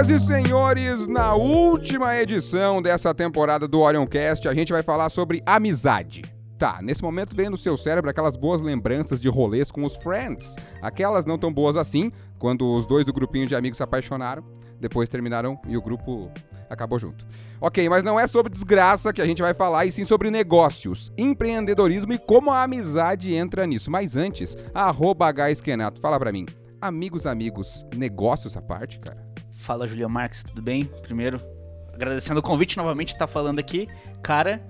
Senhoras e senhores, na última edição dessa temporada do Orioncast, a gente vai falar sobre amizade. Tá, nesse momento vem no seu cérebro aquelas boas lembranças de rolês com os friends. Aquelas não tão boas assim, quando os dois do grupinho de amigos se apaixonaram, depois terminaram e o grupo acabou junto. Ok, mas não é sobre desgraça que a gente vai falar, e sim sobre negócios, empreendedorismo e como a amizade entra nisso. Mas antes, arroba fala pra mim. Amigos, amigos, negócios à parte, cara? Fala, Julian Marques, tudo bem? Primeiro, agradecendo o convite novamente de estar falando aqui. Cara,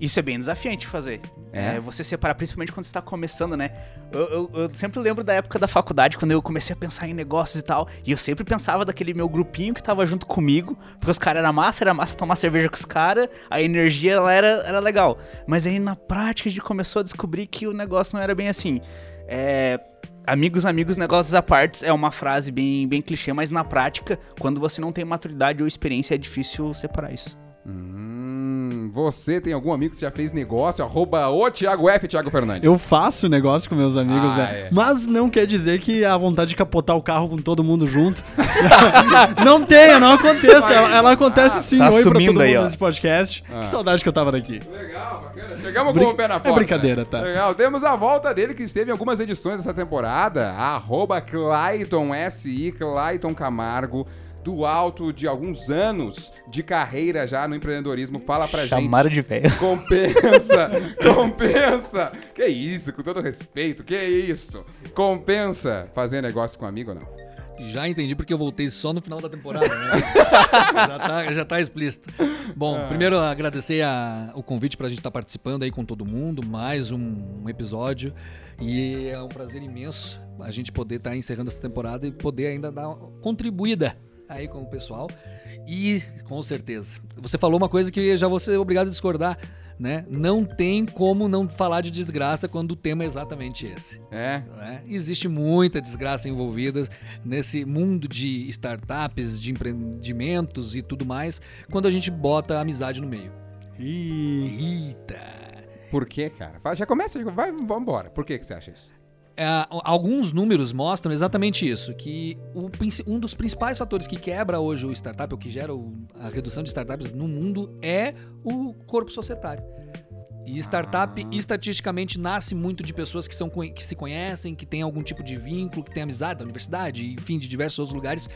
isso é bem desafiante de fazer. É? é? você separar, principalmente quando você está começando, né? Eu, eu, eu, sempre lembro da época da faculdade, quando eu comecei a pensar em negócios e tal. E eu sempre pensava daquele meu grupinho que tava junto comigo. Porque os caras eram massa, era massa tomar cerveja com os caras. A energia ela era, era legal. Mas aí na prática a gente começou a descobrir que o negócio não era bem assim. É Amigos, amigos, negócios à parte é uma frase bem, bem clichê, mas na prática, quando você não tem maturidade ou experiência, é difícil separar isso. Hum, você tem algum amigo que já fez negócio? Arroba o Thiago F, Thiago Fernandes. Eu faço negócio com meus amigos, ah, é. É. mas não quer dizer que a vontade de capotar o carro com todo mundo junto. não tenha, não acontece. Ela, ela acontece sim. Tá Oi pra todo mundo aí, nesse podcast. Ah. Que saudade que eu tava daqui. Legal, bacana. Chegamos Brin com o pé na porta. É brincadeira, tá? Legal. Temos a volta dele que esteve em algumas edições dessa temporada. Arroba Clayton SI, Clayton Camargo do alto de alguns anos de carreira já no empreendedorismo. Fala pra Chamaram gente. Chamaram de velho. Compensa, compensa. Que isso, com todo respeito, que isso. Compensa fazer negócio com um amigo ou não? Já entendi porque eu voltei só no final da temporada, né? já, tá, já tá explícito. Bom, ah. primeiro agradecer a, o convite pra gente estar tá participando aí com todo mundo, mais um, um, episódio. E é um prazer imenso a gente poder estar tá encerrando essa temporada e poder ainda dar uma contribuída aí com o pessoal. E, com certeza, você falou uma coisa que já vou ser obrigado a discordar. Né? Não tem como não falar de desgraça quando o tema é exatamente esse. É. Né? Existe muita desgraça envolvida nesse mundo de startups, de empreendimentos e tudo mais, quando a gente bota a amizade no meio. Eita! Por que, cara? Já começa, vai, vamos embora. Por que, que você acha isso? É, alguns números mostram exatamente isso, que o, um dos principais fatores que quebra hoje o startup, ou que gera o, a redução de startups no mundo, é o corpo societário. E startup, ah. estatisticamente, nasce muito de pessoas que, são, que se conhecem, que têm algum tipo de vínculo, que têm amizade da universidade, enfim, de diversos outros lugares.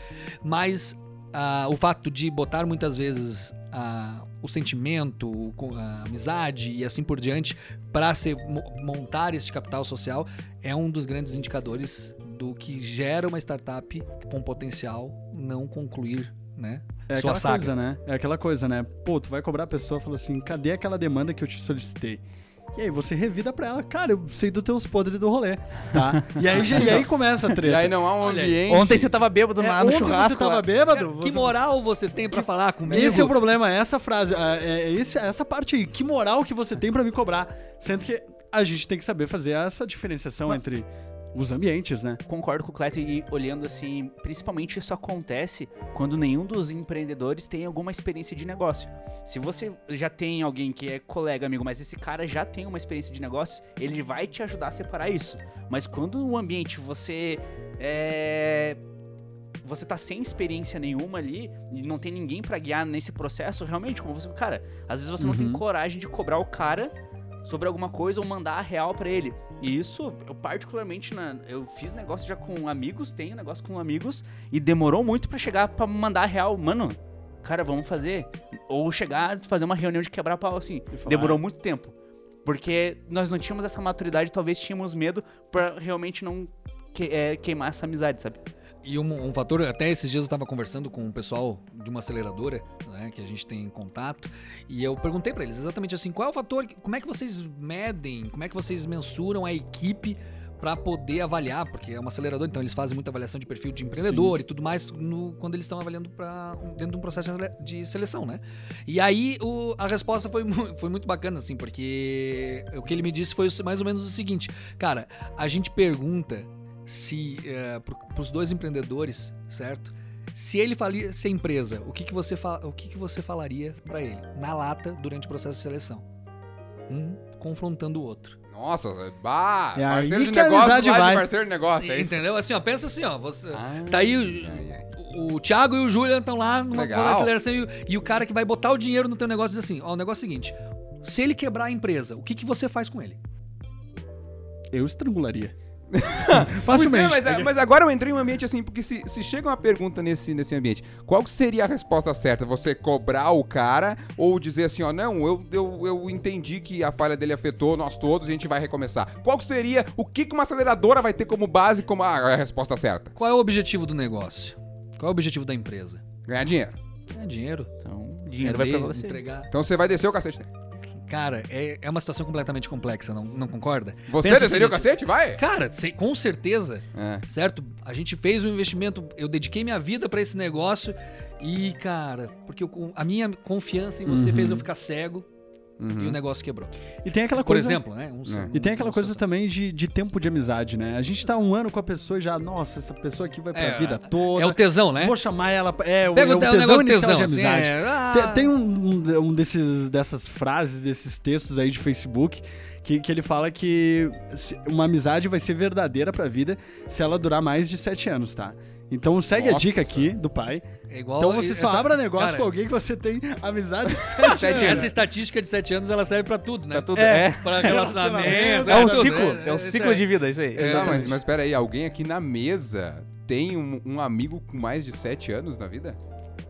Mas uh, o fato de botar muitas vezes uh, o sentimento, a amizade e assim por diante para montar esse capital social é um dos grandes indicadores do que gera uma startup com potencial não concluir, né? É aquela saga. coisa, né? É aquela coisa, né? Pô, tu vai cobrar a pessoa e fala assim: cadê aquela demanda que eu te solicitei? E aí você revida pra ela, cara, eu sei dos teus podres do rolê, tá? E aí, e aí começa a treta. E aí não há um ambiente... Ontem você tava bêbado é, no churrasco. você tava bêbado? Que moral você tem pra falar comigo? Esse é o problema, é essa frase, é, é esse, é essa parte aí. Que moral que você tem pra me cobrar? Sendo que a gente tem que saber fazer essa diferenciação Mas... entre os ambientes, né? Concordo com o Cleto e olhando assim, principalmente isso acontece quando nenhum dos empreendedores tem alguma experiência de negócio. Se você já tem alguém que é colega, amigo, mas esse cara já tem uma experiência de negócio, ele vai te ajudar a separar isso. Mas quando no ambiente você é você tá sem experiência nenhuma ali e não tem ninguém para guiar nesse processo, realmente, como você, cara, às vezes você uhum. não tem uhum. coragem de cobrar o cara sobre alguma coisa ou mandar a real para ele. E isso, eu particularmente, na, eu fiz negócio já com amigos, tenho negócio com amigos, e demorou muito para chegar para mandar a real. Mano, cara, vamos fazer. Ou chegar, fazer uma reunião de quebrar pau, assim. Demorou muito tempo. Porque nós não tínhamos essa maturidade, talvez tínhamos medo para realmente não que, é, queimar essa amizade, sabe? E um, um, fator, até esses dias eu estava conversando com o pessoal de uma aceleradora, né, que a gente tem contato, e eu perguntei para eles exatamente assim, qual é o fator, como é que vocês medem, como é que vocês mensuram a equipe para poder avaliar, porque é uma aceleradora, então eles fazem muita avaliação de perfil de empreendedor Sim. e tudo mais no, quando eles estão avaliando para dentro de um processo de seleção, né? E aí o, a resposta foi, foi muito bacana, assim, porque o que ele me disse foi mais ou menos o seguinte, cara, a gente pergunta se é, para os dois empreendedores, certo? Se ele falisse a empresa, o que, que você o que, que você falaria para ele na lata durante o processo de seleção? Um confrontando o outro. Nossa, bah, é parceiro de negócio de parceiro de negócio, é Entendeu? Assim, ó, pensa assim, ó, você ah, tá aí o, o Thiago e o Julian estão lá numa aceleração e, o- e o cara que vai botar o dinheiro no teu negócio diz assim: ó, o negócio é o seguinte. Se ele quebrar a empresa, o que, que você faz com ele? Eu estrangularia. Pois é, Facilmente. mas, mas agora eu entrei em um ambiente assim, porque se, se chega uma pergunta nesse, nesse ambiente, qual que seria a resposta certa? Você cobrar o cara ou dizer assim, ó, não, eu, eu, eu entendi que a falha dele afetou nós todos e a gente vai recomeçar. Qual que seria, o que, que uma aceleradora vai ter como base, como a, a resposta certa? Qual é o objetivo do negócio? Qual é o objetivo da empresa? Ganhar dinheiro. É dinheiro. Então, dinheiro vai pra você. entregar. Então você vai descer o cacete dele. Cara, é, é uma situação completamente complexa, não, não concorda? Você Pensa desceria o cacete? Vai! Cara, sei- com certeza, É. certo? A gente fez um investimento, eu dediquei minha vida pra esse negócio e, cara, porque eu- a minha confiança em você fez eu ficar cego e o negócio quebrou. E tem aquela Por coisa. exemplo, né? Um- É. E tem aquela coisa situação. também de, de tempo de amizade, né? A gente tá um ano com a pessoa e já, nossa, essa pessoa aqui vai pra É, vida toda. É o tesão, né? Vou chamar ela. pra- É, o, Pega é o o te- o tesão inicial tesão, de assim, amizade. é, ah. Tem, tem um, um, um desses, dessas frases, desses textos aí de Facebook, que, que ele fala que uma amizade vai ser verdadeira pra vida se ela durar mais de sete anos, tá? Então segue a Nossa. dica aqui do pai. É igual Então você só essa- abra negócio cara, com alguém que você tem amizade de sete anos. Essa estatística de 7 anos ela serve pra tudo, né? Pra tudo, É. é. Pra relacionamento. É um tudo, ciclo, né? é um ciclo de vida, isso aí. Tá, mas, mas pera aí, alguém aqui na mesa tem um, um amigo com mais de 7 anos na vida?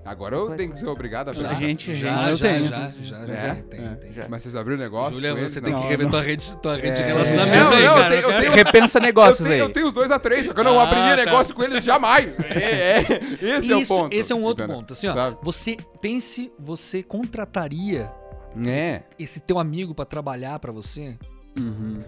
Agora eu tenho que ser obrigado a A achar. gente, Já, gente. eu já, tenho. já, já, já, É? já, tem, É. tem. Já. Mas vocês abriram o negócio? Julia, você tem Não, que rever não. tua rede, tua rede de É. relacionamento Não, aí, não, cara. eu tenho- eu tenho- Repensa Eu negócios tenho, aí. eu tenho os dois a três, só que eu não Ah, abriria tá. negócio com eles jamais. É, é. Esse é o Isso- ponto. Esse é um outro entendeu? ponto. Assim, ó, Sabe? você pense, você contrataria É. esse teu amigo pra trabalhar pra você?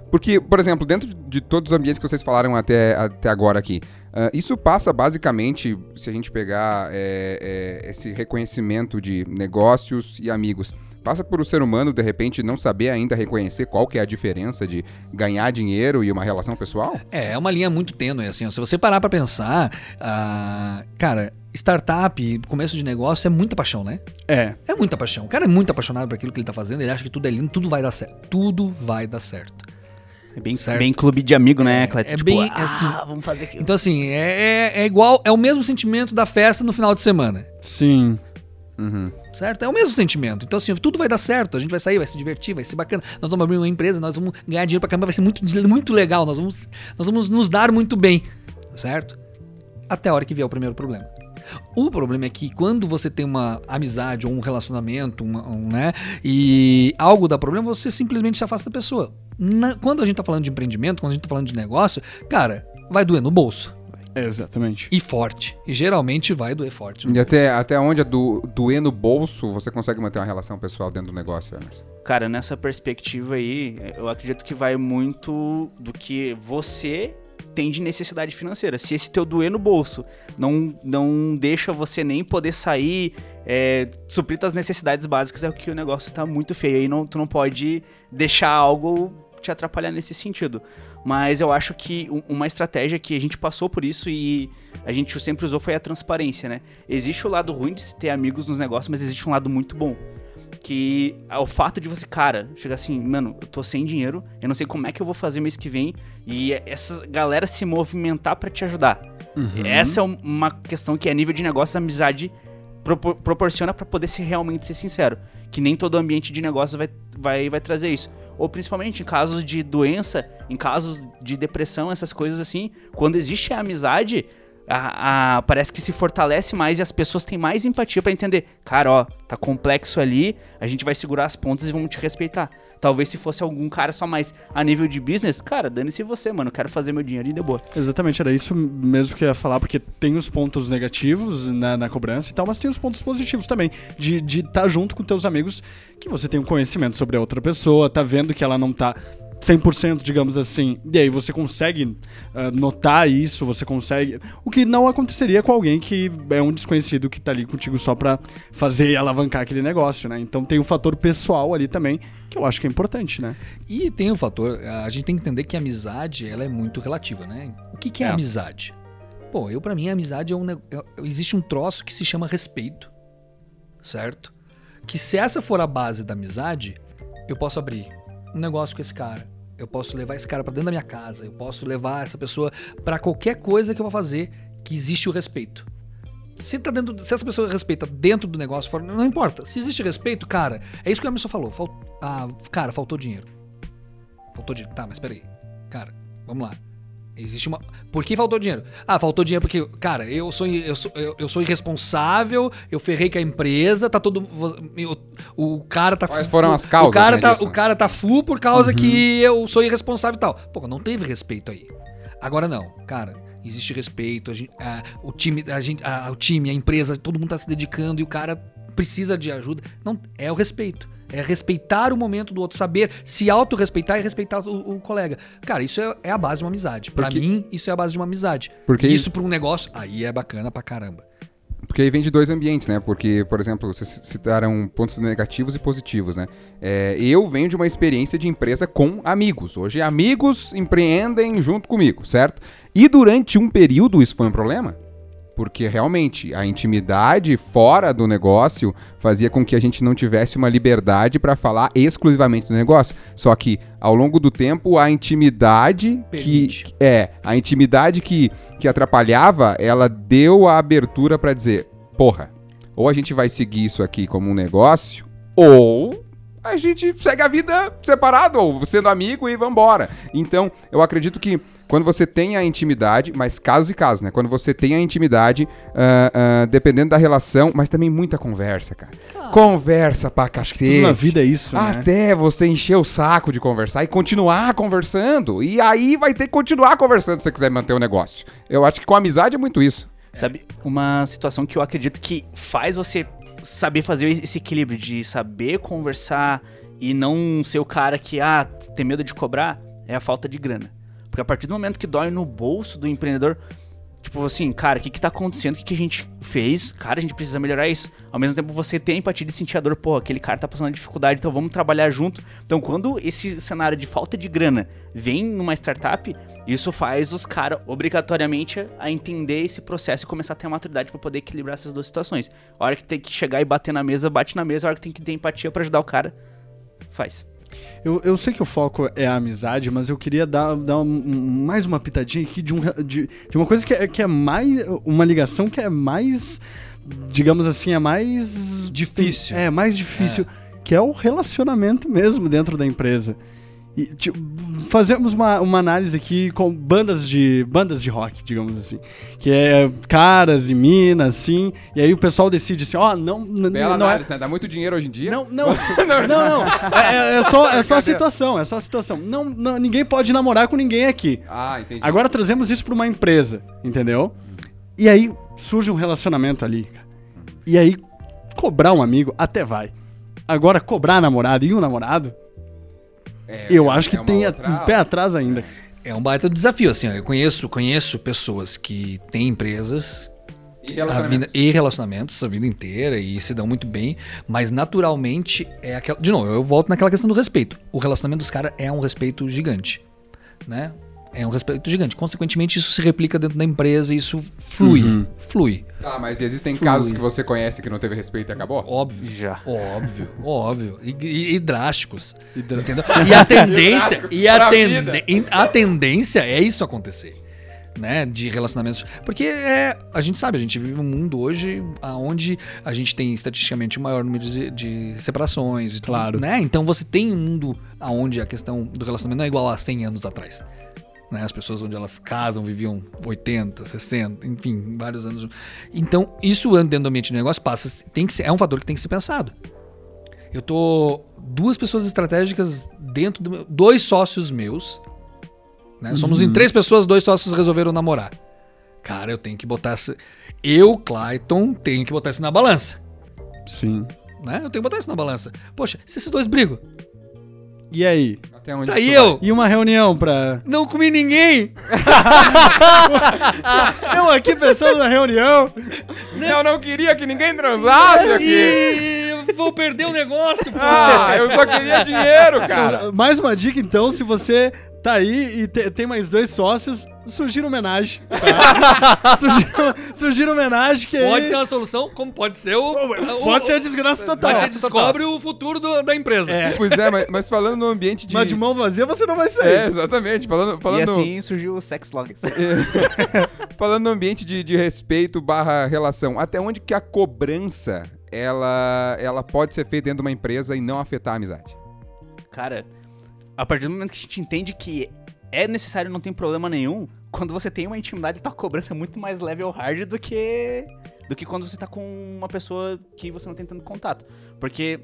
Porque, por exemplo, dentro de todos os ambientes que vocês falaram até, até agora aqui, ah, isso passa basicamente, se a gente pegar é, é, esse reconhecimento de negócios e amigos, passa por o ser humano, de repente, não saber ainda reconhecer qual que é a diferença de ganhar dinheiro e uma relação pessoal? É, é uma linha muito tênue, assim. Se você parar pra pensar, ah, cara, startup, começo de negócio é muita paixão, né? É. É muita paixão. O cara é muito apaixonado por aquilo que ele tá fazendo, ele acha que tudo é lindo, tudo vai dar certo. Tudo vai dar certo. É bem, Certo. bem clube de amigo, né, Cleto? é tipo, bem, ah, assim, vamos fazer aquilo. Então, assim, é, é- é igual, é o mesmo sentimento da festa no final de semana. Sim. Uhum. Certo? É o mesmo sentimento. Então, assim, tudo vai dar certo. A gente vai sair, vai se divertir, vai ser bacana. Nós vamos abrir uma empresa, nós vamos ganhar dinheiro pra caramba, vai ser muito, muito legal. Nós vamos, nós vamos nos dar muito bem. Certo? Até a hora que vier o primeiro problema. O problema é que quando você tem uma amizade ou um relacionamento, um, né, e algo dá problema, você simplesmente se afasta da pessoa. Na- quando a gente tá falando de empreendimento, quando a gente tá falando de negócio, cara, vai doer no bolso. Exatamente. E forte. E geralmente vai doer forte. E até, até onde é do, doer no bolso, você consegue manter uma relação pessoal dentro do negócio, Emerson? Cara, nessa perspectiva aí, eu acredito que vai muito do que você tem de necessidade financeira. Se esse teu doer no bolso não, não deixa você nem poder sair, é, suprir tuas necessidades básicas, é que o negócio tá muito feio. Aí não, tu não pode deixar algo te atrapalhar nesse sentido. Mas eu acho que um- uma estratégia que a gente passou por isso e a gente sempre usou foi a transparência, né? Existe o lado ruim de se ter amigos nos negócios, mas existe um lado muito bom que é o fato de você, cara, chegar assim, mano, eu tô sem dinheiro, eu não sei como é que eu vou fazer mês que vem, e essa galera se movimentar pra te ajudar. Essa é um- uma questão que a nível de negócios, a amizade propor- proporciona pra poder ser realmente ser sincero, que nem todo ambiente de negócios vai, vai, vai trazer isso. Ou principalmente em casos de doença, em casos de depressão, essas coisas assim, quando existe a amizade, a- a- parece que se fortalece mais e as pessoas têm mais empatia pra entender. Cara, ó, tá complexo ali, a gente vai segurar as pontas e vamos te respeitar. Talvez se fosse algum cara só mais a nível de business, cara, dane-se você, mano, quero fazer meu dinheiro e de boa. Exatamente, era isso mesmo que eu ia falar, porque tem os pontos negativos na, na cobrança e tal, mas tem os pontos positivos também. De estar de tá junto com teus amigos, que você tem um conhecimento sobre a outra pessoa, tá vendo que ela não tá 100%, digamos assim, e aí você consegue ah, notar isso, você consegue. O que não aconteceria com alguém que é um desconhecido que tá ali contigo só pra fazer e alavancar aquele negócio, né? Então tem um fator pessoal ali também, que eu acho que é importante, né? E tem o fator, a gente tem que entender que a amizade ela é muito relativa, né? O que, que é, É. amizade? Pô, eu para mim a amizade é um é- existe um troço que se chama respeito, certo? Que se essa for a base da amizade, eu posso abrir um negócio com esse cara, eu posso levar esse cara pra dentro da minha casa, eu posso levar essa pessoa pra qualquer coisa que eu vou fazer, que existe o respeito. Se, tá dentro, se essa pessoa respeita dentro do negócio, fora, não importa. Se existe respeito, cara, é isso que a pessoa falou. Fal, ah, cara, faltou dinheiro. Faltou dinheiro. Tá, mas peraí. Cara, vamos lá. Existe uma. Por que faltou dinheiro? Ah, faltou dinheiro porque, cara, eu sou, eu sou, eu, eu sou irresponsável, eu ferrei com a empresa, tá todo. eu- o cara tá Quais fu- foram as causas, O cara, né, tá, disso, o cara tá full por causa que eu sou irresponsável e tal. Pô, não teve respeito aí. Agora não, cara. Existe respeito, a gente, a- o time, a gente, a- o time, a empresa, todo mundo tá se dedicando e o cara precisa de ajuda. Não, é o respeito. É respeitar o momento do outro, saber se autorrespeitar e respeitar o, o colega. Cara, isso é, é a base de uma amizade. Pra Porque- mim, isso é a base de uma amizade. Porque- isso pra um negócio, aí é bacana pra caramba. Porque aí vem de dois ambientes, né? Porque, por exemplo, vocês citaram pontos negativos e positivos, né? É, eu venho de uma experiência de empresa com amigos. Hoje, amigos empreendem junto comigo, certo? E durante um período isso foi um problema. Porque realmente a intimidade fora do negócio fazia com que a gente não tivesse uma liberdade para falar exclusivamente do negócio. Só que ao longo do tempo a intimidade Permite. que é a intimidade que, que atrapalhava, ela deu a abertura para dizer, porra, ou a gente vai seguir isso aqui como um negócio, ou a gente segue a vida separado, ou sendo amigo e vambora. Então, eu acredito que quando você tem a intimidade, mas casos e casos, né? Quando você tem a intimidade, ah, ah, dependendo da relação, mas também muita conversa, cara. Conversa pra cacete. Na vida é isso, né? Até você encher o saco de conversar e continuar conversando. E aí vai ter que continuar conversando se você quiser manter o negócio. Eu acho que com amizade é muito isso. Sabe, uma situação que eu acredito que faz você saber fazer esse equilíbrio de saber conversar e não ser o cara que, ah, tem medo de cobrar, é a falta de grana. Porque a partir do momento que dói no bolso do empreendedor, tipo assim, cara, o que que tá acontecendo? O que que a gente fez? Cara, a gente precisa melhorar isso. Ao mesmo tempo, você tem a empatia de sentir a dor, pô, aquele cara tá passando dificuldade, então vamos trabalhar junto. Então, quando esse cenário de falta de grana vem numa startup, isso faz os caras obrigatoriamente a entender esse processo e começar a ter a maturidade pra poder equilibrar essas duas situações. A hora que tem que chegar e bater na mesa, bate na mesa. A hora que tem que ter empatia pra ajudar o cara, faz. Eu, eu sei que o foco é a amizade, mas eu queria dar, dar um- mais uma pitadinha aqui de, um, de, de uma coisa que é, que é mais. Uma ligação que é mais. Digamos assim, é mais. Difícil. É, mais difícil. Que é o relacionamento mesmo dentro da empresa. E, tipo, fazemos uma, uma análise aqui com bandas de bandas de rock, digamos assim. Que é caras e minas, assim. E aí o pessoal decide assim: ó, não. n- Bela não é, análise, né? Dá muito dinheiro hoje em dia. não, não, não, não. É, é só, é só a situação, é só a situação. Não, não, ninguém pode namorar com ninguém aqui. Ah, entendi. Agora trazemos isso pra uma empresa, entendeu? E aí surge um relacionamento ali. E aí, cobrar um amigo até vai. Agora, cobrar a namorada e um namorado, É, eu é- acho que é tem outra- um pé atrás ainda. É um baita desafio, assim, ó, eu conheço, conheço pessoas que têm empresas E a vida, relacionamentos. e relacionamentos a vida inteira e se dão muito bem, mas naturalmente é aquela. De novo, eu volto naquela questão do respeito. O relacionamento dos caras é um respeito gigante, né? É um respeito gigante. Consequentemente, isso se replica dentro da empresa e isso flui. Flui. Ah, mas existem Flui. casos que você conhece que não teve respeito e acabou? Óbvio. Já. Óbvio, óbvio. E, e- e drásticos. Entendeu? E a tendência. e a, para a tende- vida. e a tendência é isso acontecer. Né, de relacionamentos. Porque é, a gente sabe, a gente vive um mundo hoje onde a gente tem estatisticamente o maior número de, de separações. e tudo, Claro. Né? Então você tem um mundo onde a questão do relacionamento não é igual a 100 anos atrás. Né? As pessoas onde elas casam viviam 80, 60, enfim, vários anos. Então, isso dentro do ambiente de negócio passa, tem que ser, é um fator que tem que ser pensado. Eu tô duas pessoas estratégicas dentro do meu, dois sócios meus, né? Somos em três pessoas, dois sócios resolveram namorar. Cara, eu tenho que botar essa, eu, Clayton, tenho que botar isso na balança, Sim. né? Eu tenho que botar isso na balança. Poxa, se esses dois brigam, E aí? Até onde tá eu, E uma reunião pra. não comi ninguém. Eu aqui pensando na reunião. Eu não queria que ninguém transasse aqui. E vou perder o negócio, pô. Ah, eu só queria dinheiro, cara. Mais uma dica então, se você tá aí e te- tem mais dois sócios, surgir homenagem. Tá? surgir, surgir homenagem que Pode aí ser uma solução, como pode ser o. pode o- ser a desgraça total. Mas você descobre o futuro do- da empresa. É. Pois é, mas, mas falando no ambiente de. Mas de mão vazia você não vai sair. É, exatamente. Falando, falando, E assim surgiu o Sex Logs. Falando no ambiente de, de respeito barra relação, até onde que a cobrança ela, ela pode ser feita dentro de uma empresa e não afetar a amizade? Cara, a partir do momento que a gente entende que é necessário não tem problema nenhum, quando você tem uma intimidade, tua cobrança é muito mais leve ou hard do que do que quando você tá com uma pessoa que você não tem tanto contato. Porque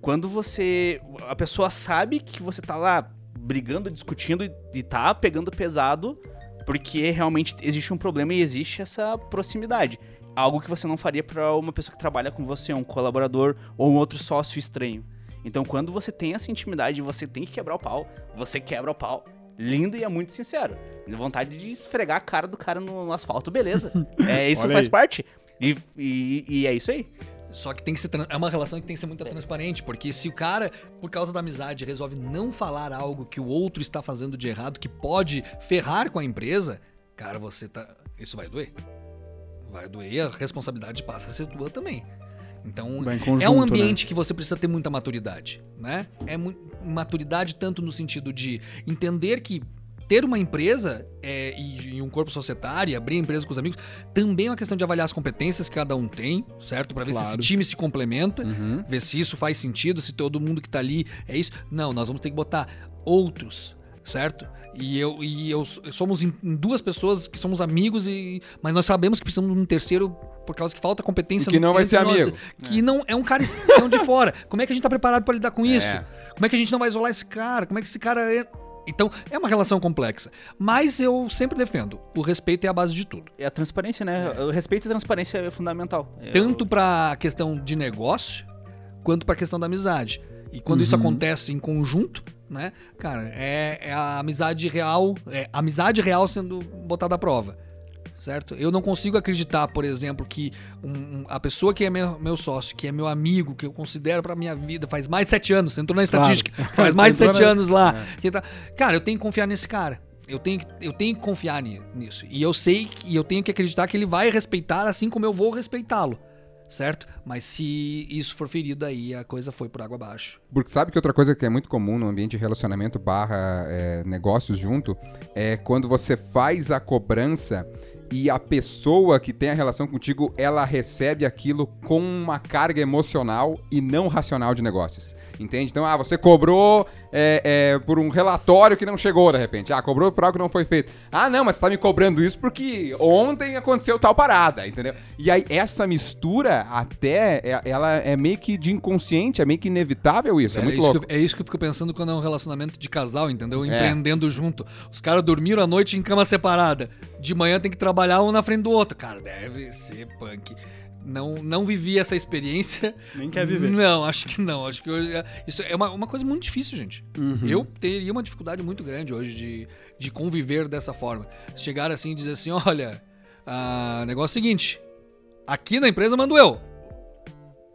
quando você a pessoa sabe que você tá lá brigando, discutindo e, e tá pegando pesado, porque realmente existe um problema e existe essa proximidade. Algo que você não faria para uma pessoa que trabalha com você, um colaborador ou um outro sócio estranho. Então, quando você tem essa intimidade, você tem que quebrar o pau, você quebra o pau. Lindo e é muito sincero. Vontade de esfregar a cara do cara no, no asfalto, beleza. É, isso Olha faz aí. parte. E, e, e é isso aí. Só que tem que ser é uma relação que tem que ser muito transparente, porque se o cara, por causa da amizade, resolve não falar algo que o outro está fazendo de errado, que pode ferrar com a empresa, cara, você tá. Isso vai doer. Vai doer e a responsabilidade passa a ser tua também. Então, em é conjunto, um né? ambiente que você precisa ter muita maturidade, né? É maturidade tanto no sentido de entender que ter uma empresa é, e, e um corpo societário, e abrir empresa com os amigos, também é uma questão de avaliar as competências que cada um tem, certo? Pra ver se esse Claro. time se complementa, ver se isso faz sentido, se todo mundo que tá ali é isso. Não, nós vamos ter que botar outros, certo? E eu e eu somos duas pessoas que somos amigos e mas nós sabemos que precisamos de um terceiro por causa que falta competência E que não vai ser nós, amigo. que não é um cara estão de fora. Como é que a gente tá preparado pra lidar com isso? É. Como é que a gente não vai isolar esse cara? Como é que esse cara é então, é uma relação complexa. Mas eu sempre defendo: o respeito é a base de tudo. É a transparência, né? O respeito e transparência é fundamental. É, Tanto pra questão de negócio, quanto pra questão da amizade. E quando isso acontece em conjunto, né? Cara, é, é a amizade real, é a amizade real sendo botada à prova. Certo? Eu não consigo acreditar, por exemplo, que um- um- a pessoa que é meu, meu sócio, que é meu amigo, que eu considero pra minha vida, faz mais de sete anos, você entrou na Claro. estatística, faz mais de sete anos lá. que tá- Cara, eu tenho que confiar nesse cara. Eu tenho, que- eu tenho que confiar ni- nisso. E eu sei que eu tenho que acreditar que ele vai respeitar assim como eu vou respeitá-lo. Certo? Mas se isso for ferido, aí a coisa foi por água abaixo. Porque sabe que outra coisa que é muito comum no ambiente de relacionamento barra é, negócios junto é quando você faz a cobrança e a pessoa que tem a relação contigo, ela recebe aquilo com uma carga emocional e não racional de negócios. Entende? Então, ah, você cobrou é, é, por um relatório que não chegou de repente. Ah, cobrou por algo que não foi feito. Ah, não, mas você tá me cobrando isso porque ontem aconteceu tal parada, entendeu? E aí, essa mistura até, é- ela é meio que de inconsciente, é meio que inevitável isso. É, muito isso louco. eu- é isso que eu fico pensando quando é um relacionamento de casal, entendeu? Empreendendo junto. Os caras dormiram à noite em cama separada. De manhã tem que trabalhar um na frente do outro. Cara, deve ser punk. Não, não vivi essa experiência. Nem quer viver. Não, acho que não. Acho que hoje, isso é uma, uma coisa muito difícil, gente. Uhum. Eu teria uma dificuldade muito grande hoje de, de conviver dessa forma. Chegar assim e dizer assim: olha, ah, negócio é o seguinte. Aqui na empresa mando eu.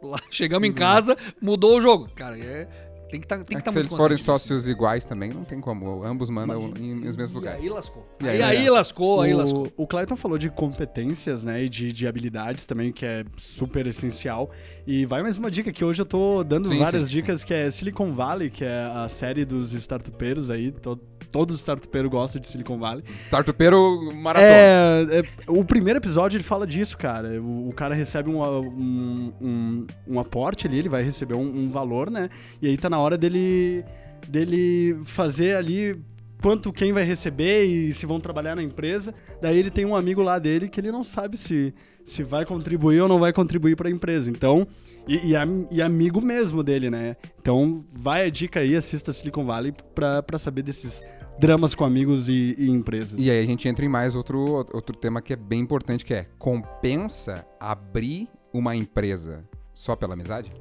Lá, chegamos em casa, mudou o jogo. Cara, é, tem que tá, tem que É estar que se muito eles forem sócios iguais também, não tem como. Ambos mandam em, nos mesmos E lugares. aí lascou. E aí, aí, aí é. lascou, aí o, lascou. O Clayton falou de competências, né? E de, de habilidades também, que é super essencial. E vai mais uma dica que hoje eu tô dando Sim, várias sim, dicas, que é Silicon Valley, que é a série dos startupeiros aí. To, todo startupeiro gosta de Silicon Valley. Startupeiro maratona. É, é, o primeiro episódio ele fala disso, cara. O, o cara recebe um, um, um, um aporte ali, ele vai receber um, um valor, né? E aí tá na hora dele, dele fazer ali quanto quem vai receber e se vão trabalhar na empresa. Daí ele tem um amigo lá dele que ele não sabe se, se vai contribuir ou não vai contribuir para a empresa. Então, e, e, e amigo mesmo dele, né? Então, vai a dica aí, assista Silicon Valley pra saber desses dramas com amigos e, e empresas. E aí a gente entra em mais outro, outro tema que é bem importante, que é compensa abrir uma empresa só pela amizade?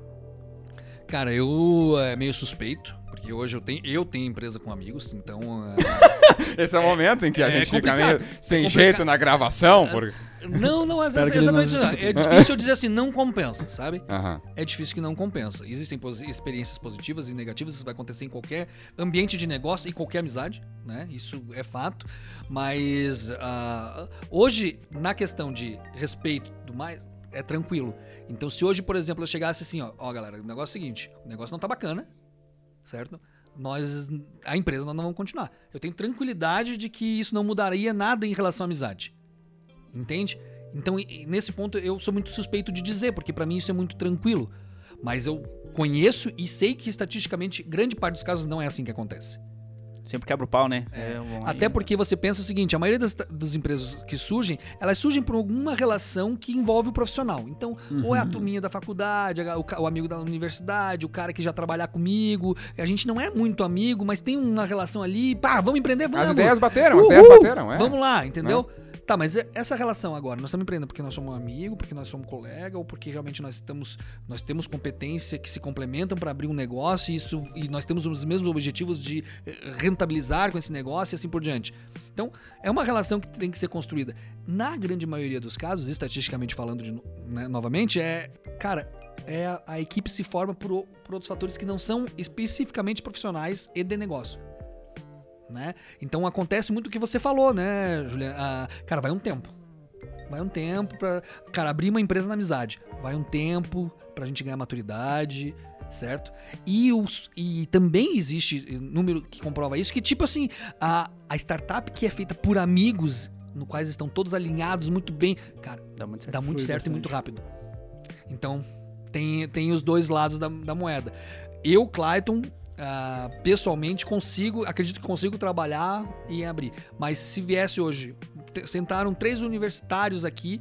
Cara, eu é meio suspeito, porque hoje eu tenho, eu tenho empresa com amigos, então. é, Esse é o momento em que a é gente fica complicado. meio sem É complicado. jeito na gravação. Porque... Não, não, às Espero vezes que ele não exatamente isso. É difícil eu dizer assim, não compensa, sabe? Aham. É difícil que não compensa. Existem posi- experiências positivas e negativas, isso vai acontecer em qualquer ambiente de negócio e qualquer amizade, né? Isso é fato. Mas ah, hoje, na questão de respeito e tudo mais, é tranquilo. Então, se hoje, por exemplo, eu chegasse assim, ó, ó, galera, o negócio é o seguinte: o negócio não tá bacana, certo? Nós, a empresa, nós não vamos continuar. Eu tenho tranquilidade de que isso não mudaria nada em relação à amizade. Entende? Então, nesse ponto, eu sou muito suspeito de dizer, porque pra mim isso é muito tranquilo. Mas eu conheço e sei que estatisticamente, grande parte dos casos não é assim que acontece. Sempre quebra o pau, né? É, bom, Até aí- porque você pensa o seguinte, a maioria das, das empresas que surgem, elas surgem por alguma relação que envolve o profissional. Então, ou é a turminha da faculdade, o, o amigo da universidade, o cara que já trabalha comigo. A gente não é muito amigo, mas tem uma relação ali, pá, vamos empreender, vamos. As ideias bateram, as Uhul! ideias bateram, é. Vamos lá, entendeu? Tá, mas essa relação agora, nós estamos empreendendo porque nós somos amigo, porque nós somos colega, ou porque realmente nós estamos, nós temos competência que se complementam para abrir um negócio e, isso, e nós temos os mesmos objetivos de eh, rentabilizar com esse negócio e assim por diante. Então, é uma relação que tem que ser construída. Na grande maioria dos casos, estatisticamente falando de né, novamente, é, cara, é a, a equipe se forma por, por outros fatores que não são especificamente profissionais e de negócio né? Então acontece muito o que você falou, né, Juliana? Ah, cara, vai um tempo. Vai um tempo pra. Cara, abrir uma empresa na amizade. Vai um tempo pra gente ganhar maturidade, certo? E, os, e também existe número que comprova isso, que tipo assim, a, a startup que é feita por amigos, no quais estão todos alinhados muito bem, cara, Dá muito certo. dá muito certo e muito rápido. Então, tem, tem os dois lados da, da moeda. Eu, Clayton, ah, pessoalmente consigo, acredito que consigo trabalhar e abrir. Mas se viesse hoje, sentaram três universitários aqui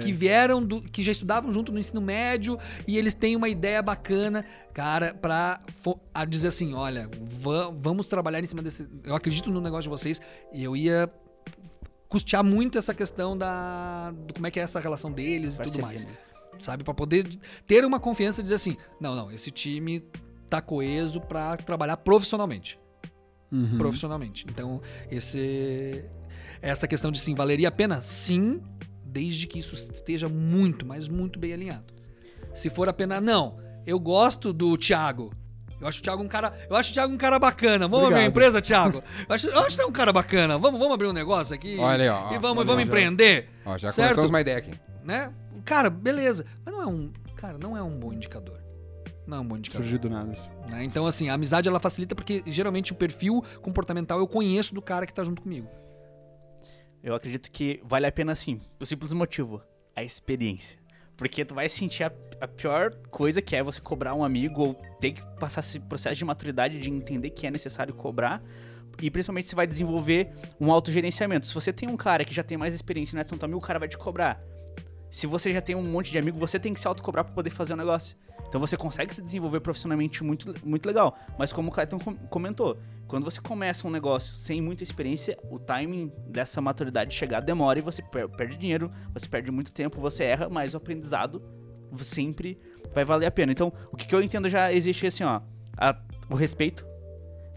que vieram do, que já estudavam junto no ensino médio e eles têm uma ideia bacana, cara, pra fo- a dizer assim, olha, va- vamos trabalhar em cima desse, eu acredito no negócio de vocês e eu ia custear muito essa questão da do como é que é essa relação deles e tudo mais. Sabe, Pra poder ter uma confiança e dizer assim, não, não, esse time tá coeso pra trabalhar profissionalmente Uhum. profissionalmente. Então, esse essa questão de sim, valeria a pena? Sim, desde que isso esteja muito, mas muito bem alinhado. Se for a pena, não. Eu gosto do Thiago. Eu acho o Thiago um cara, eu acho o Thiago um cara bacana. Vamos abrir uma empresa, Thiago? Eu acho, eu acho que é um cara bacana. Vamos, vamos abrir um negócio aqui. Olha aí, ó, E vamos, vamos já- empreender. Ó, já certo? começamos uma ideia aqui. Né? Cara, beleza. Mas não é um, cara, não é um bom indicador. Não um bom indicador. Surgiu do nada. isso. né? Então, assim, a amizade ela facilita porque geralmente o perfil comportamental eu conheço do cara que tá junto comigo. Eu acredito que vale a pena sim, por simples motivo, a experiência. Porque tu vai sentir a, a pior coisa que é você cobrar um amigo ou ter que passar esse processo de maturidade de entender que é necessário cobrar. E principalmente você vai desenvolver um autogerenciamento. Se você tem um cara que já tem mais experiência e não é tanto amigo, o cara vai te cobrar. Se você já tem um monte de amigo, você tem que se autocobrar pra poder fazer o negócio. Então você consegue se desenvolver profissionalmente muito, muito legal. Mas como o Clayton com- comentou, quando você começa um negócio sem muita experiência, o timing dessa maturidade chegar demora e você per- perde dinheiro, você perde muito tempo, você erra, mas o aprendizado sempre vai valer a pena. Então, o que, que eu entendo já existe assim, ó, a- o respeito,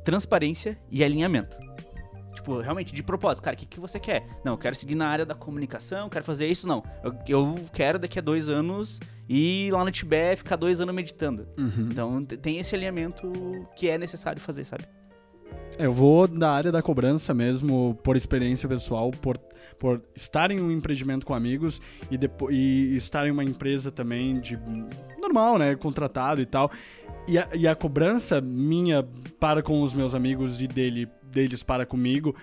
transparência e alinhamento. Tipo, realmente, de propósito, cara, o que, que você quer? Não, eu quero seguir na área da comunicação, quero fazer isso, não. Eu, eu quero daqui a dois anos ir lá no Tibete ficar dois anos meditando. Então te- tem esse alinhamento que é necessário fazer, sabe? Eu vou da área da cobrança mesmo, por experiência pessoal, por, por estar em um empreendimento com amigos e, depo- e estar em uma empresa também de normal, né? Contratado e tal. E a, e a cobrança minha para com os meus amigos e dele, deles para comigo,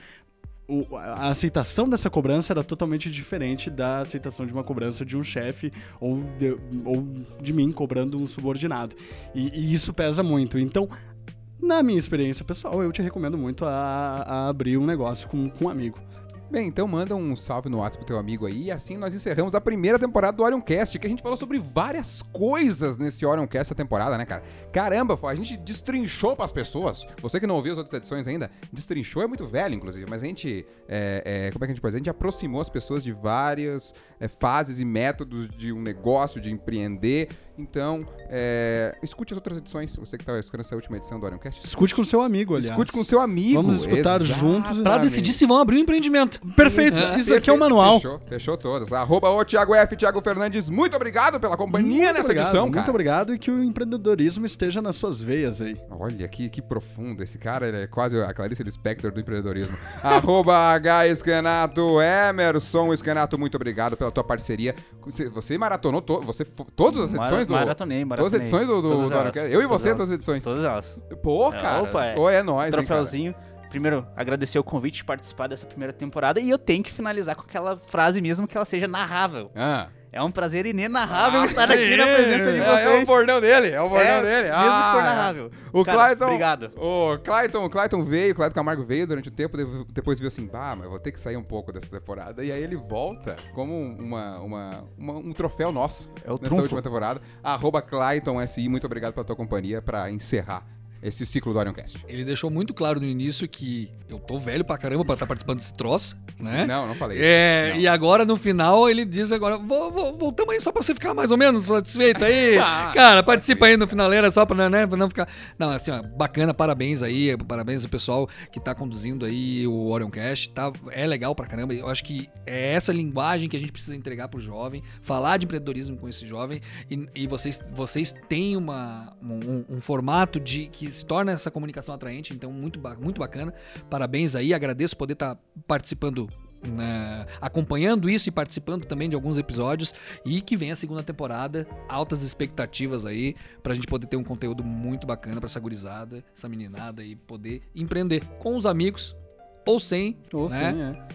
a aceitação dessa cobrança era totalmente diferente da aceitação de uma cobrança de um chefe ou de, ou de mim cobrando um subordinado. E, e isso pesa muito. Então, na minha experiência pessoal, eu te recomendo muito a, a abrir um negócio com, com um amigo. Bem, então manda um salve no WhatsApp pro teu amigo aí. E assim nós encerramos a primeira temporada do Orioncast, que a gente falou sobre várias coisas nesse Orioncast essa temporada, né, cara? Caramba, a gente destrinchou pras pessoas. Você que não ouviu as outras edições ainda, destrinchou é muito velho, inclusive, mas a gente. é, é, como é que a gente pode? A gente aproximou as pessoas de várias é, fases e métodos de um negócio, de empreender. Então, é, escute as outras edições. Você que tá escutando essa última edição do Orioncast, Escute com seu amigo, aliás. Escute com seu amigo. Vamos escutar Exatamente. juntos Pra decidir se vão abrir um empreendimento. Perfeito, isso aqui é o manual. Fechou, fechou todas. Arroba o Thiago F, Thiago Fernandes, muito obrigado pela companhia Muito nessa obrigado, edição, muito cara. obrigado e que o empreendedorismo esteja nas suas veias aí. Olha que, que profundo. Esse cara ele é quase a Clarice Lispector do empreendedorismo. Arroba H Escanato Emerson Escanato, muito obrigado pela tua parceria. Você, você maratonou to, você, todas as edições do. Maratonei, maratonei. Todas as edições do, do, do? Eu e você, elas, todas as edições. Todas elas. Pô, É, cara. opa, é. Pô, é nóis, hein. Troféuzinho. primeiro, agradecer o convite de participar dessa primeira temporada e eu tenho que finalizar com aquela frase mesmo que ela seja narrável. Ah. É um prazer inenarrável estar aqui na presença de É, vocês. é o bordão dele, é o bordão É, dele. mesmo Ah, narrável. O Cara, Clayton. obrigado. O Clayton, o Clayton veio, o Clayton Camargo veio durante um tempo, depois viu assim, bah, mas eu vou ter que sair um pouco dessa temporada. E aí ele volta como uma, uma, uma- um troféu nosso É o nessa trunfo. última temporada. Arroba Clayton SI, muito obrigado pela tua companhia pra encerrar esse ciclo do Orioncast. Ele deixou muito claro no início que eu tô velho pra caramba pra estar participando desse troço, né? Não, não falei isso. É, Não. e agora no final ele diz agora, "Vou- vou- voltamos aí só pra você ficar mais ou menos satisfeito aí. Ah, Cara, participa aí no finaleira só pra, né, pra não ficar... Não, assim, ó, bacana, parabéns aí, parabéns ao pessoal que tá conduzindo aí o Orioncast, tá, é legal pra caramba. Eu acho que é essa linguagem que a gente precisa entregar pro jovem, falar de empreendedorismo com esse jovem e, e vocês, vocês têm uma, um, um formato de que se torna essa comunicação atraente, então muito, muito bacana. Parabéns aí, agradeço poder estar participando né, acompanhando isso e participando também de alguns episódios e que vem a segunda temporada, altas expectativas aí pra gente poder ter um conteúdo muito bacana pra essa gurizada, essa meninada e poder empreender com os amigos ou sem, Ou né? sim, é.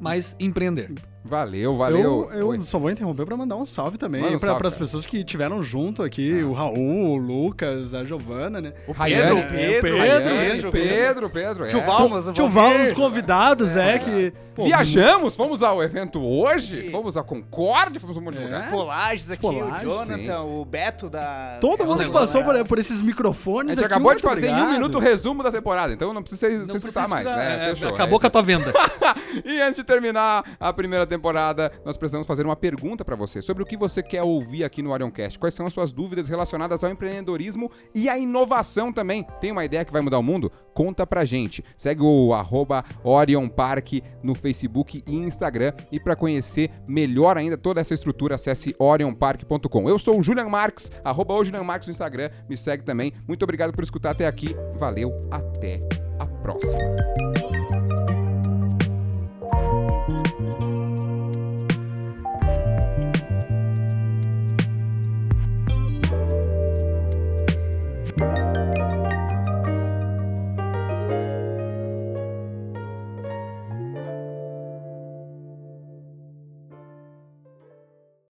mas empreender. Valeu, valeu. Eu, eu só vou interromper pra mandar um salve também um para salve, as pessoas que tiveram junto aqui, o Raul, o Lucas, a Giovana, né? O Pedro, o Pedro, Pedro, Rayane, Pedro, Pedro, Pedro, é. Tio Valmas, o Tio Valmir. Val, os convidados, é, que... pô, Viajamos, fomos ao evento hoje, Gente. fomos a Concorde, fomos a um monte de Os lugar. Polages aqui, Polages, o Jonathan, o Beto da... Todo É, mundo que passou por, por esses A microfones gente aqui, acabou de fazer em um obrigado. minuto o resumo da temporada, então não precisa você escutar mais, né? é. Acabou é com a tua venda. E antes de terminar a primeira temporada, nós precisamos fazer uma pergunta pra você sobre o que você quer ouvir aqui no Orioncast. Quais são as suas dúvidas relacionadas ao empreendedorismo e à inovação também? Tem uma ideia que vai mudar o mundo? Conta pra gente. Segue o arroba Orion Park no Facebook e Instagram. E pra conhecer melhor ainda toda essa estrutura, acesse orionpark.com. Eu sou o Julian Marques, arroba o Julian Marques no Instagram. Me segue também. Muito obrigado por escutar até aqui. Valeu, até a próxima.